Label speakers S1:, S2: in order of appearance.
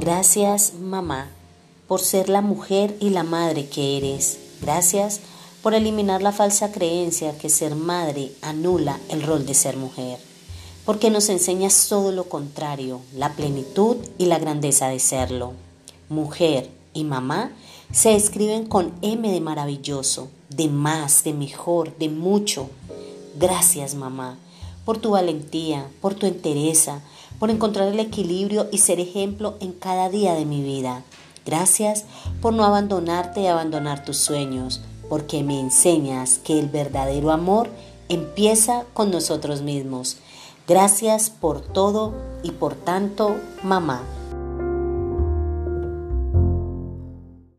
S1: Gracias, mamá, por ser la mujer y la madre que eres. Gracias por eliminar la falsa creencia que ser madre anula el rol de ser mujer. Porque nos enseñas todo lo contrario, la plenitud y la grandeza de serlo. Mujer y mamá se escriben con M de maravilloso, de más, de mejor, de mucho. Gracias, mamá, por tu valentía, por tu entereza, por encontrar el equilibrio y ser ejemplo en cada día de mi vida. Gracias por no abandonarte y abandonar tus sueños, porque me enseñas que el verdadero amor empieza con nosotros mismos. Gracias por todo y por tanto, mamá.